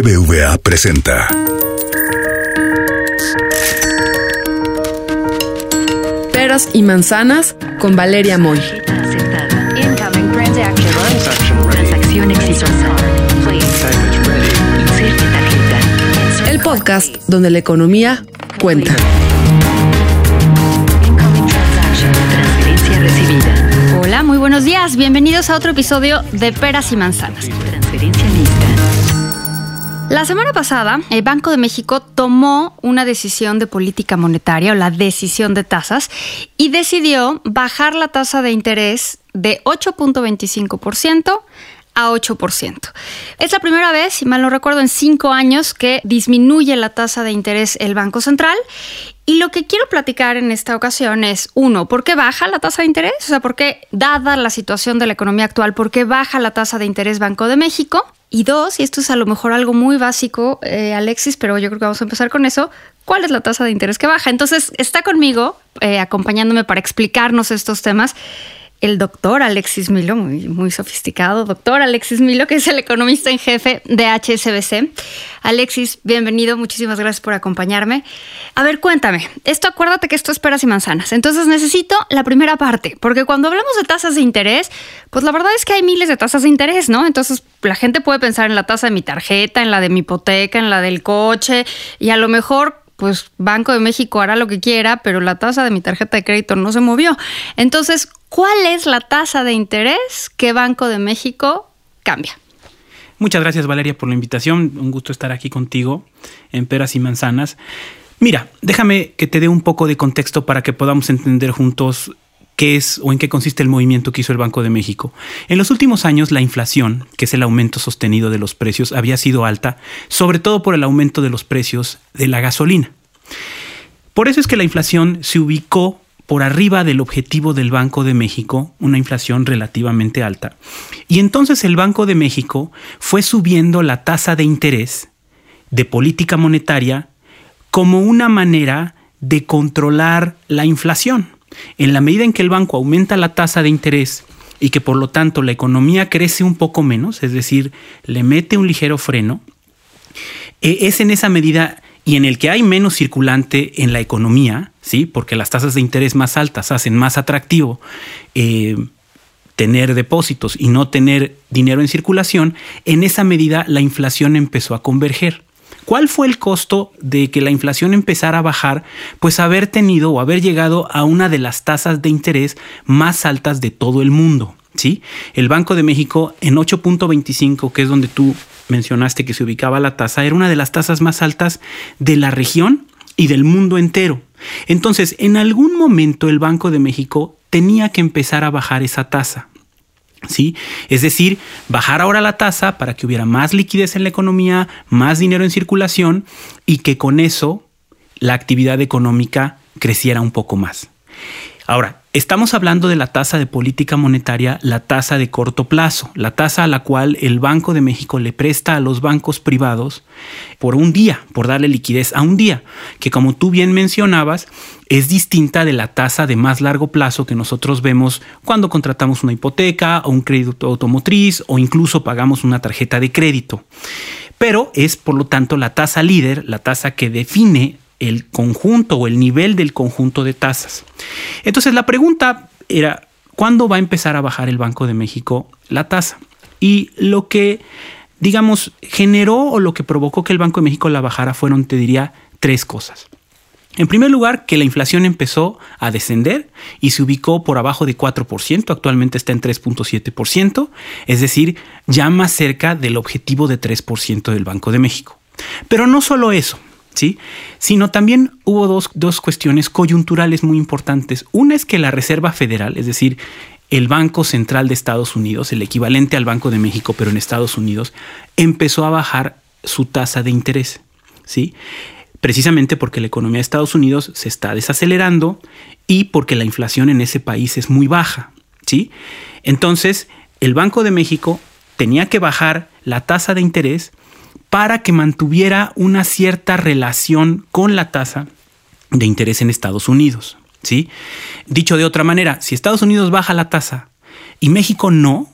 BBVA presenta. Peras y manzanas con Valeria Moy. Transacción exitosa. El podcast donde la economía cuenta. Hola, muy buenos días. Bienvenidos a otro episodio de Peras y Manzanas. La semana pasada, el Banco de México tomó una decisión de política monetaria o la decisión de tasas y decidió bajar la tasa de interés de 8.25% a 8%. Es la primera vez, si mal no recuerdo, en cinco años que disminuye la tasa de interés el Banco Central. Y lo que quiero platicar en esta ocasión es, uno, ¿por qué baja la tasa de interés? O sea, ¿por qué, dada la situación de la economía actual, por qué baja la tasa de interés Banco de México? Y dos, y esto es a lo mejor algo muy básico, eh, Alexis, pero yo creo que vamos a empezar con eso. ¿Cuál es la tasa de interés que baja? Entonces, está conmigo, eh, acompañándome para explicarnos estos temas, el doctor Alexis Milo, muy, sofisticado, doctor Alexis Milo, que es el economista en jefe de HSBC. Alexis, bienvenido, muchísimas gracias por acompañarme. A ver, cuéntame, esto acuérdate que esto es peras y manzanas, entonces necesito la primera parte, porque cuando hablamos de tasas de interés, pues la verdad es que hay miles de tasas de interés, ¿no? Entonces la gente puede pensar en la tasa de mi tarjeta, en la de mi hipoteca, en la del coche, y a lo mejor pues Banco de México hará lo que quiera, pero la tasa de mi tarjeta de crédito no se movió. Entonces, ¿cuál es la tasa de interés que Banco de México cambia? Muchas gracias Valeria por la invitación. Un gusto estar aquí contigo en Peras y Manzanas. Mira, déjame que te dé un poco de contexto para que podamos entender juntos qué es o en qué consiste el movimiento que hizo el Banco de México. En los últimos años la inflación, que es el aumento sostenido de los precios, había sido alta, sobre todo por el aumento de los precios de la gasolina. Por eso es que la inflación se ubicó por arriba del objetivo del Banco de México, una inflación relativamente alta. Y entonces el Banco de México fue subiendo la tasa de interés de política monetaria como una manera de controlar la inflación. En la medida en que el banco aumenta la tasa de interés y que por lo tanto la economía crece un poco menos, es decir, le mete un ligero freno, eh, es en esa medida y en el que hay menos circulante en la economía, ¿sí? porque las tasas de interés más altas hacen más atractivo eh, tener depósitos y no tener dinero en circulación, en esa medida la inflación empezó a converger. ¿Cuál fue el costo de que la inflación empezara a bajar? Pues haber tenido o haber llegado a una de las tasas de interés más altas de todo el mundo. ¿sí? El Banco de México en 8.25, que es donde tú mencionaste que se ubicaba la tasa, era una de las tasas más altas de la región y del mundo entero. Entonces, en algún momento el Banco de México tenía que empezar a bajar esa tasa. ¿Sí? Es decir, bajar ahora la tasa para que hubiera más liquidez en la economía, más dinero en circulación y que con eso la actividad económica creciera un poco más. Ahora, estamos hablando de la tasa de política monetaria, la tasa de corto plazo, la tasa a la cual el Banco de México le presta a los bancos privados por un día, por darle liquidez a un día, que como tú bien mencionabas, es distinta de la tasa de más largo plazo que nosotros vemos cuando contratamos una hipoteca o un crédito automotriz o incluso pagamos una tarjeta de crédito. Pero es, por lo tanto, la tasa líder, la tasa que define el conjunto o el nivel del conjunto de tasas. Entonces la pregunta era, ¿cuándo va a empezar a bajar el Banco de México la tasa? Y lo que, digamos, generó o lo que provocó que el Banco de México la bajara fueron, te diría, tres cosas. En primer lugar, que la inflación empezó a descender y se ubicó por abajo de 4%, actualmente está en 3.7%, es decir, ya más cerca del objetivo de 3% del Banco de México. Pero no solo eso, ¿sí? Sino también hubo dos, dos cuestiones coyunturales muy importantes. Una es que la Reserva Federal, es decir, el Banco Central de Estados Unidos, el equivalente al Banco de México, pero en Estados Unidos, empezó a bajar su tasa de interés, ¿sí? Precisamente porque la economía de Estados Unidos se está desacelerando y porque la inflación en ese país es muy baja, ¿sí? Entonces, el Banco de México tenía que bajar la tasa de interés para que mantuviera una cierta relación con la tasa de interés en Estados Unidos. ¿sí? Dicho de otra manera, si Estados Unidos baja la tasa y México no,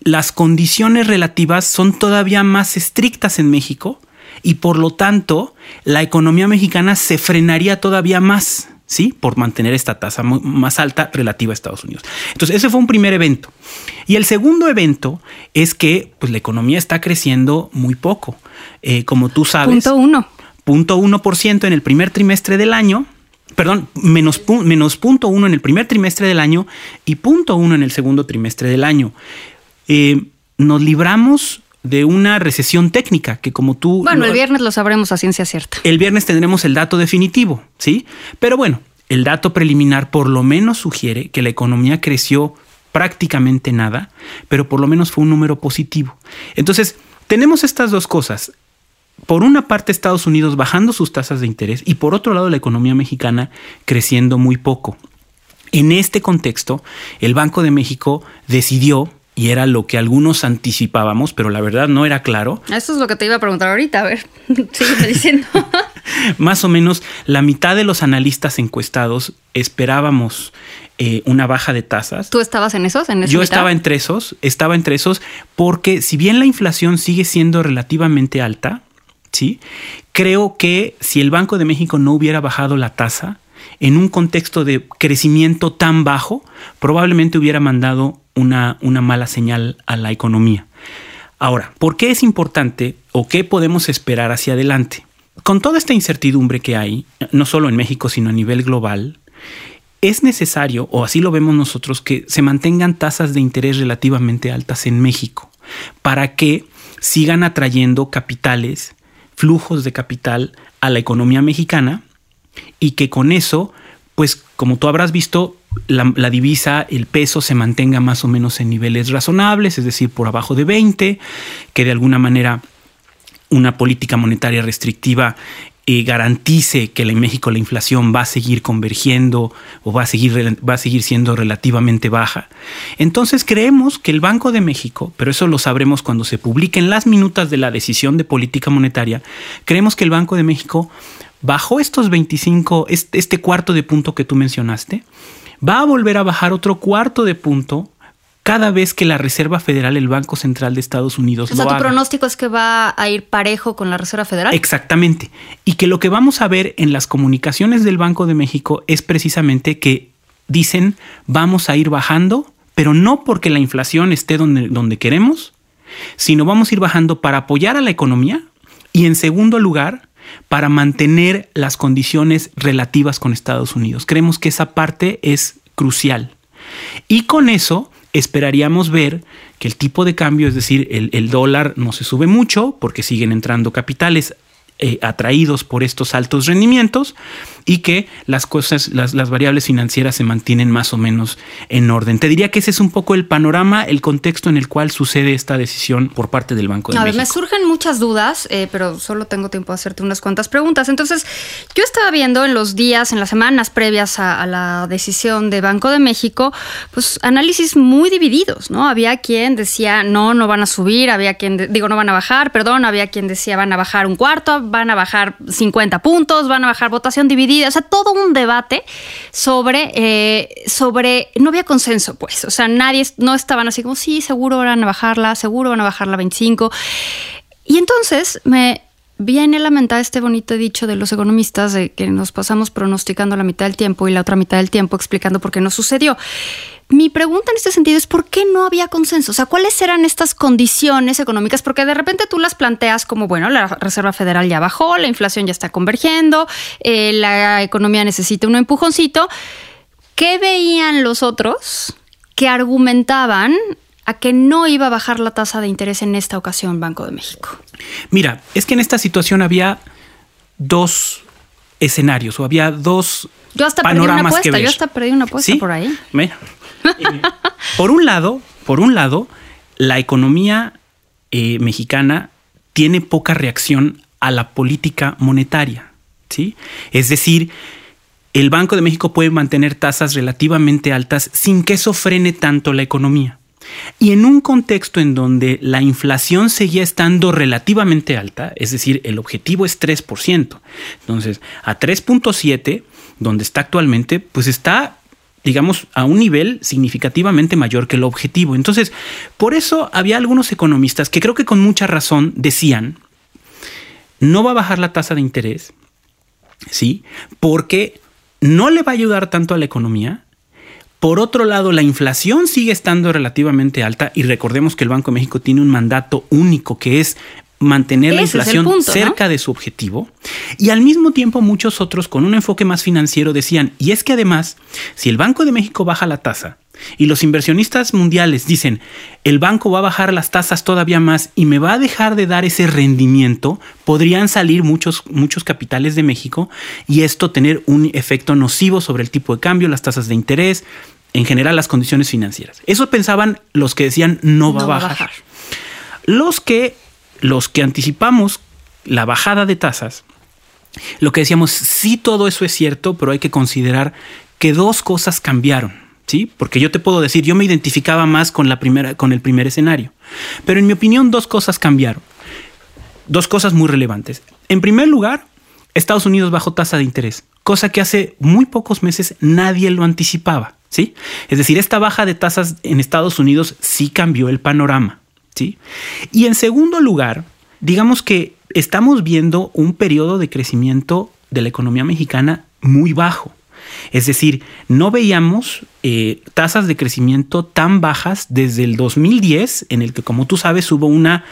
las condiciones relativas son todavía más estrictas en México y por lo tanto la economía mexicana se frenaría todavía más. ¿Sí? Por mantener esta tasa más alta relativa a Estados Unidos. Entonces, ese fue un primer evento. Y el segundo evento es que pues, la economía está creciendo muy poco. Eh, como tú sabes. Punto uno. Punto uno por ciento en el primer trimestre del año. Perdón, menos, menos punto uno en el primer trimestre del año y punto uno en el segundo trimestre del año. Eh, nos libramos de una recesión técnica que como tú... Bueno, el viernes lo sabremos a ciencia cierta. El viernes tendremos el dato definitivo, ¿sí? Pero bueno, el dato preliminar por lo menos sugiere que la economía creció prácticamente nada, pero por lo menos fue un número positivo. Entonces, tenemos estas dos cosas. Por una parte, Estados Unidos bajando sus tasas de interés y por otro lado, la economía mexicana creciendo muy poco. En este contexto, el Banco de México decidió y era lo que algunos anticipábamos, pero la verdad no era claro. Eso es lo que te iba a preguntar ahorita, a ver, sigue diciendo. Más o menos la mitad de los analistas encuestados esperábamos eh, una baja de tasas. ¿Tú estabas en esos? En Yo estaba entre esos, estaba entre esos, porque si bien la inflación sigue siendo relativamente alta, ¿sí? creo que si el Banco de México no hubiera bajado la tasa, en un contexto de crecimiento tan bajo, probablemente hubiera mandado una, una mala señal a la economía. Ahora, ¿por qué es importante o qué podemos esperar hacia adelante? Con toda esta incertidumbre que hay, no solo en México, sino a nivel global, es necesario, o así lo vemos nosotros, que se mantengan tasas de interés relativamente altas en México para que sigan atrayendo capitales, flujos de capital a la economía mexicana y que con eso, pues como tú habrás visto, la, divisa, el peso se mantenga más o menos en niveles razonables, es decir, por abajo de 20, que de alguna manera una política monetaria restrictiva eh, garantice que en México la inflación va a seguir convergiendo o va a seguir, va a seguir siendo relativamente baja. Entonces creemos que el Banco de México, pero eso lo sabremos cuando se publiquen las minutas de la decisión de política monetaria, creemos que el Banco de México bajó estos 25, este cuarto de punto que tú mencionaste, va a volver a bajar otro cuarto de punto cada vez que la Reserva Federal, el Banco Central de Estados Unidos, o sea, tu pronóstico es que va a ir parejo con la Reserva Federal. Exactamente. Y que lo que vamos a ver en las comunicaciones del Banco de México es precisamente que dicen vamos a ir bajando, pero no porque la inflación esté donde, donde queremos, sino vamos a ir bajando para apoyar a la economía y en segundo lugar para mantener las condiciones relativas con Estados Unidos. Creemos que esa parte es crucial. Y con eso esperaríamos ver que el tipo de cambio, es decir, el, dólar no se sube mucho porque siguen entrando capitales eh, atraídos por estos altos rendimientos y que las cosas, las, las, variables financieras se mantienen más o menos en orden. Te diría que ese es un poco el panorama, el contexto en el cual sucede esta decisión por parte del Banco de a México. Ver, me surgen muchas dudas, eh, pero solo tengo tiempo de hacerte unas cuantas preguntas. Entonces, yo estaba viendo en los días, en las semanas previas a, a la decisión de Banco de México, pues análisis muy divididos, ¿no? Había quien decía, no, no van a subir, había quien, de, digo, no van a bajar, perdón, había quien decía, van a bajar un cuarto, van a bajar 50 puntos, van a bajar votación dividida, o sea, todo un debate sobre, eh, sobre, no había consenso, pues, o sea, nadie, no estaban así como, sí, seguro van a bajarla, seguro van a bajarla 25. Y entonces me viene la mente este bonito dicho de los economistas de que nos pasamos pronosticando la mitad del tiempo y la otra mitad del tiempo explicando por qué no sucedió. Mi pregunta en este sentido es por qué no había consenso, o sea, cuáles eran estas condiciones económicas, porque de repente tú las planteas como, bueno, la Reserva Federal ya bajó, la inflación ya está convergiendo, eh, la economía necesita un empujoncito. ¿Qué veían los otros que argumentaban a que no iba a bajar la tasa de interés en esta ocasión Banco de México? Mira, es que en esta situación había dos escenarios o había dos yo hasta panoramas perdí una apuesta, que ver. yo hasta perdí una apuesta ¿Sí? por ahí. Mira. Por un lado, por un lado, la economía eh, mexicana tiene poca reacción a la política monetaria, ¿sí? Es decir, el Banco de México puede mantener tasas relativamente altas sin que eso frene tanto la economía. Y en un contexto en donde la inflación seguía estando relativamente alta, es decir, el objetivo es 3%. Entonces, a 3.7, donde está actualmente, pues está digamos, a un nivel significativamente mayor que el objetivo. Entonces, por eso había algunos economistas que creo que con mucha razón decían, no va a bajar la tasa de interés, ¿sí? Porque no le va a ayudar tanto a la economía. Por otro lado, la inflación sigue estando relativamente alta y recordemos que el Banco de México tiene un mandato único que es mantener la Ese inflación punto, ¿no? cerca de su objetivo. Y al mismo tiempo muchos otros con un enfoque más financiero decían, y es que además, si el Banco de México baja la tasa y los inversionistas mundiales dicen, el banco va a bajar las tasas todavía más y me va a dejar de dar ese rendimiento, podrían salir muchos, muchos capitales de México y esto tener un efecto nocivo sobre el tipo de cambio, las tasas de interés, en general las condiciones financieras. Eso pensaban los que decían no va, No a, bajar. Los que, los que anticipamos la bajada de tasas, lo que decíamos, sí todo eso es cierto, pero hay que considerar que dos cosas cambiaron, ¿sí? Porque yo te puedo decir, yo me identificaba más con la primera con el primer escenario. Pero en mi opinión dos cosas cambiaron. Dos cosas muy relevantes. En primer lugar, Estados Unidos bajó tasa de interés, cosa que hace muy pocos meses nadie lo anticipaba, ¿sí? Es decir, esta baja de tasas en Estados Unidos sí cambió el panorama, ¿sí? Y en segundo lugar, digamos que estamos viendo un periodo de crecimiento de la economía mexicana muy bajo. Es decir, no veíamos eh, tasas de crecimiento tan bajas desde el 2010, en el que, como tú sabes, hubo una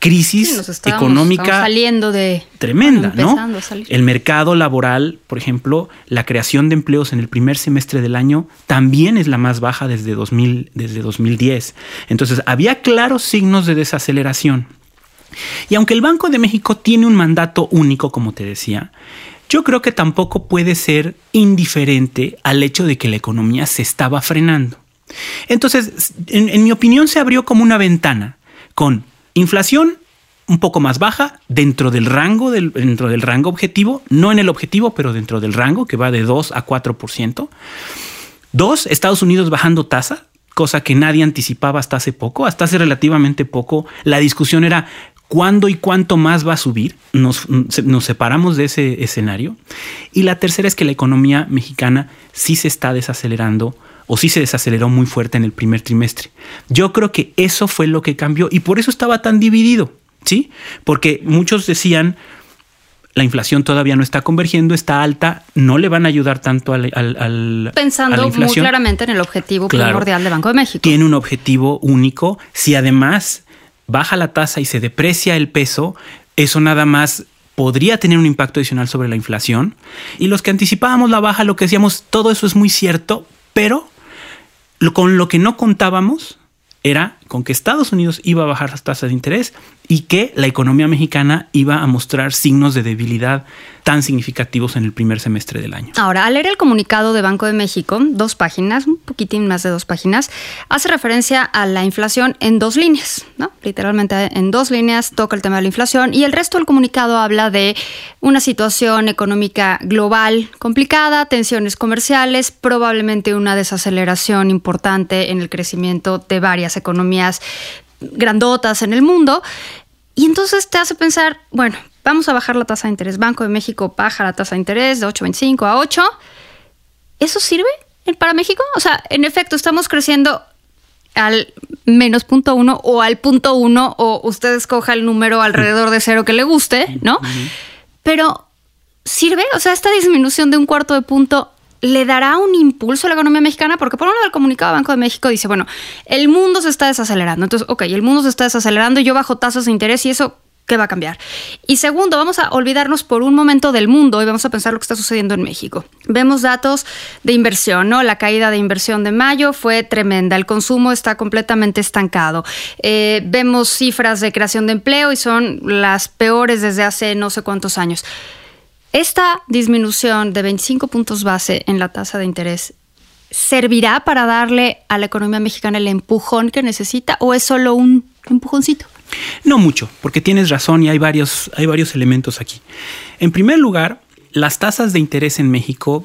crisis Sí, nos estábamos- económica saliendo de tremenda, bueno, ¿no? El mercado laboral, por ejemplo, la creación de empleos en el primer semestre del año también es la más baja desde, 2000, desde 2010. Entonces, había claros signos de desaceleración. Y aunque el Banco de México tiene un mandato único, como te decía, yo creo que tampoco puede ser indiferente al hecho de que la economía se estaba frenando. Entonces, en, en mi opinión, se abrió como una ventana con inflación un poco más baja dentro del rango dentro del rango objetivo, no en el objetivo, pero dentro del rango que va de 2 a 4%. Dos, Estados Unidos bajando tasa, cosa que nadie anticipaba hasta hace poco, hasta hace relativamente poco. La discusión era cuándo y cuánto más va a subir. Nos, nos separamos de ese escenario. Y la tercera es que la economía mexicana sí se está desacelerando o sí se desaceleró muy fuerte en el primer trimestre. Yo creo que eso fue lo que cambió y por eso estaba tan dividido, ¿sí? Porque muchos decían, la inflación todavía no está convergiendo, está alta, no le van a ayudar tanto al, al- al- a Pensando muy claramente en el objetivo Claro. primordial de Banco de México. Tiene un objetivo único. Si además baja la tasa y se deprecia el peso, eso nada más podría tener un impacto adicional sobre la inflación. Y los que anticipábamos la baja, lo que decíamos, todo eso es muy cierto, pero con lo que no contábamos era con que Estados Unidos iba a bajar las tasas de interés y que la economía mexicana iba a mostrar signos de debilidad tan significativos en el primer semestre del año. Ahora, al leer el comunicado de Banco de México, dos páginas, un poquitín más de dos páginas, hace referencia a la inflación en dos líneas, ¿no? Literalmente en dos líneas toca el tema de la inflación y el resto del comunicado habla de una situación económica global complicada, tensiones comerciales, probablemente una desaceleración importante en el crecimiento de varias economías grandotas en el mundo. Y entonces te hace pensar, bueno, vamos a bajar la tasa de interés. Banco de México baja la tasa de interés de 8.25 a 8. ¿Eso sirve para México? O sea, en efecto, estamos creciendo al menos punto uno o al punto uno o usted escoja el número alrededor de cero que le guste, ¿no? Pero ¿sirve? O sea, esta disminución de un cuarto de punto le dará un impulso a la economía mexicana, porque por un lado el comunicado Banco de México dice, bueno, el mundo se está desacelerando. Entonces, ok, el mundo se está desacelerando yo bajo tasas de interés y eso, ¿qué va a cambiar? Y segundo, vamos a olvidarnos por un momento del mundo y vamos a pensar lo que está sucediendo en México. Vemos datos de inversión, ¿no? La caída de inversión de mayo fue tremenda, el consumo está completamente estancado. Eh, vemos cifras de creación de empleo y son las peores desde hace no sé cuántos años. Esta disminución de 25 puntos base en la tasa de interés servirá para darle a la economía mexicana el empujón que necesita o es solo un empujoncito? No mucho, porque tienes razón y hay varios, hay varios elementos aquí. En primer lugar, las tasas de interés en México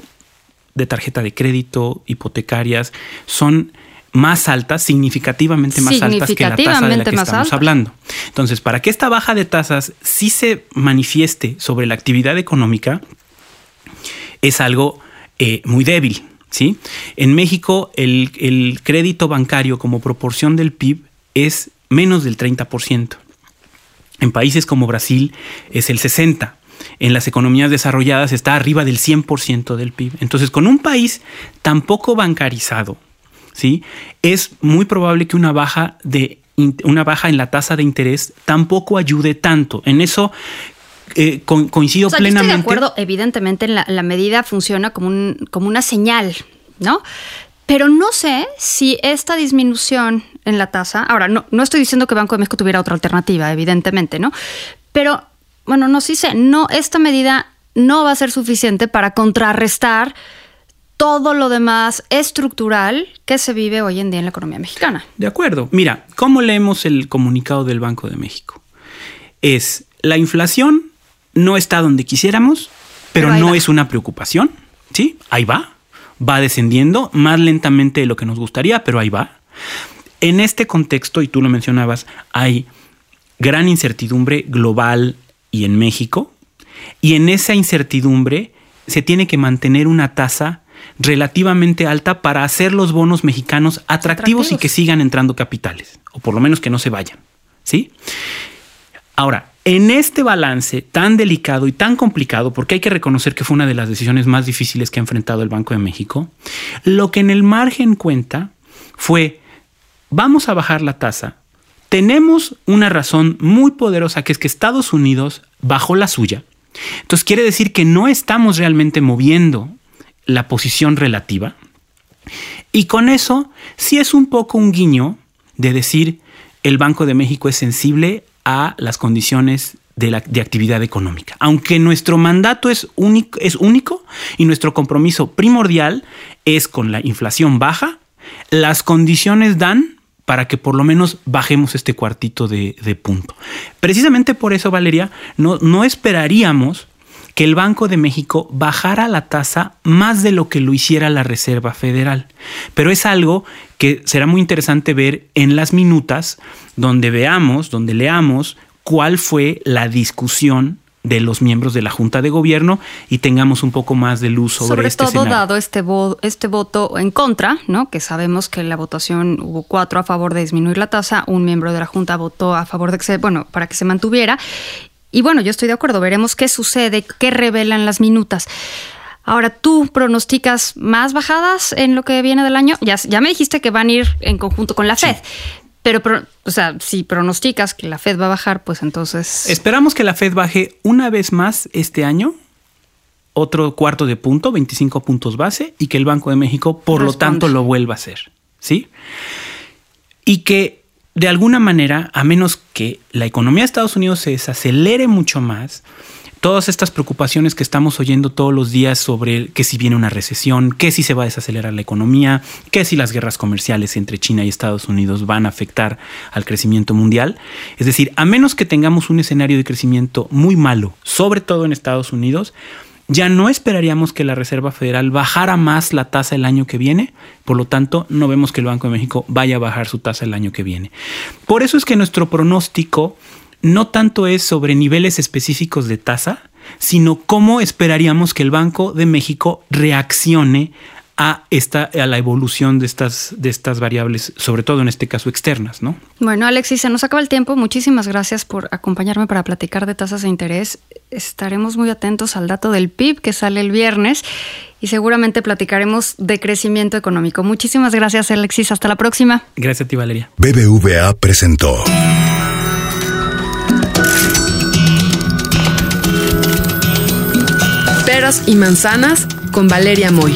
de tarjeta de crédito, hipotecarias, son más altas, significativamente más altas que la tasa de la que estamos hablando. Entonces, para que esta baja de tasas sí se manifieste sobre la actividad económica, es algo eh, muy débil. ¿sí? En México el, el crédito bancario como proporción del PIB es menos del 30%. En países como Brasil es el 60%. En las economías desarrolladas está arriba del 100% del PIB. Entonces, con un país tan poco bancarizado, ¿sí? es muy probable que una baja, de, una baja en la tasa de interés tampoco ayude tanto. En eso eh, co- coincido O sea, yo plenamente. estoy de acuerdo, evidentemente la, la medida funciona como, un, como una señal, ¿no? Pero no sé si esta disminución en la tasa, ahora no, no estoy diciendo que Banco de México tuviera otra alternativa, evidentemente, ¿no? Pero, bueno, no sí sé, no, esta medida no va a ser suficiente para contrarrestar todo lo demás estructural que se vive hoy en día en la economía mexicana. De acuerdo. Mira, ¿cómo leemos el comunicado del Banco de México? Es la inflación no está donde quisiéramos, pero, no va. es una preocupación. ¿Sí? Ahí va. Va descendiendo más lentamente de lo que nos gustaría, pero ahí va. En este contexto, y tú lo mencionabas, hay gran incertidumbre global y en México. Y en esa incertidumbre se tiene que mantener una tasa relativamente alta para hacer los bonos mexicanos atractivos, y que sigan entrando capitales, o por lo menos que no se vayan. ¿Sí? Ahora, en este balance tan delicado y tan complicado, porque hay que reconocer que fue una de las decisiones más difíciles que ha enfrentado el Banco de México, lo que en el margen cuenta fue, vamos a bajar la tasa. Tenemos una razón muy poderosa que es que Estados Unidos bajó la suya. Entonces quiere decir que no estamos realmente moviendo la posición relativa. Y con eso sí es un poco un guiño de decir el Banco de México es sensible a las condiciones de, la, de actividad económica. Aunque nuestro mandato es único, es único y nuestro compromiso primordial es con la inflación baja, las condiciones dan para que por lo menos bajemos este cuartito de, de punto. Precisamente por eso, Valeria, no, no esperaríamos que el Banco de México bajara la tasa más de lo que lo hiciera la Reserva Federal. Pero es algo que será muy interesante ver en las minutas donde veamos, donde leamos cuál fue la discusión de los miembros de la Junta de Gobierno y tengamos un poco más de luz sobre, Sobre este todo escenario. dado este, vo- este voto en contra, ¿no? Que sabemos que en la votación hubo cuatro a favor de disminuir la tasa, un miembro de la Junta votó a favor de que se, bueno, para que se mantuviera. Y bueno, yo estoy de acuerdo, veremos qué sucede, qué revelan las minutas. Ahora, ¿tú pronosticas más bajadas en lo que viene del año? Ya, ya me dijiste que van a ir en conjunto con la Fed, pero, o sea, si pronosticas que la Fed va a bajar, pues entonces... Esperamos que la Fed baje una vez más este año, otro cuarto de punto, 25 puntos base, y que el Banco de México, por lo tanto, lo vuelva a hacer. ¿Sí? Y que de alguna manera, a menos que la economía de Estados Unidos se desacelere mucho más, todas estas preocupaciones que estamos oyendo todos los días sobre que si viene una recesión, que si se va a desacelerar la economía, que si las guerras comerciales entre China y Estados Unidos van a afectar al crecimiento mundial. Es decir, a menos que tengamos un escenario de crecimiento muy malo, sobre todo en Estados Unidos, ya no esperaríamos que la Reserva Federal bajara más la tasa el año que viene, por lo tanto no vemos que el Banco de México vaya a bajar su tasa el año que viene. Por eso es que nuestro pronóstico no tanto es sobre niveles específicos de tasa, sino cómo esperaríamos que el Banco de México reaccione a, esta, a la evolución de estas, de estas variables, sobre todo en este caso externas, ¿no? Bueno, Alexis, se nos acaba el tiempo. Muchísimas gracias por acompañarme para platicar de tasas de interés. Estaremos muy atentos al dato del PIB que sale el viernes y seguramente platicaremos de crecimiento económico. Muchísimas gracias, Alexis. Hasta la próxima. Gracias a ti, Valeria. BBVA presentó. Peras y manzanas con Valeria Moy.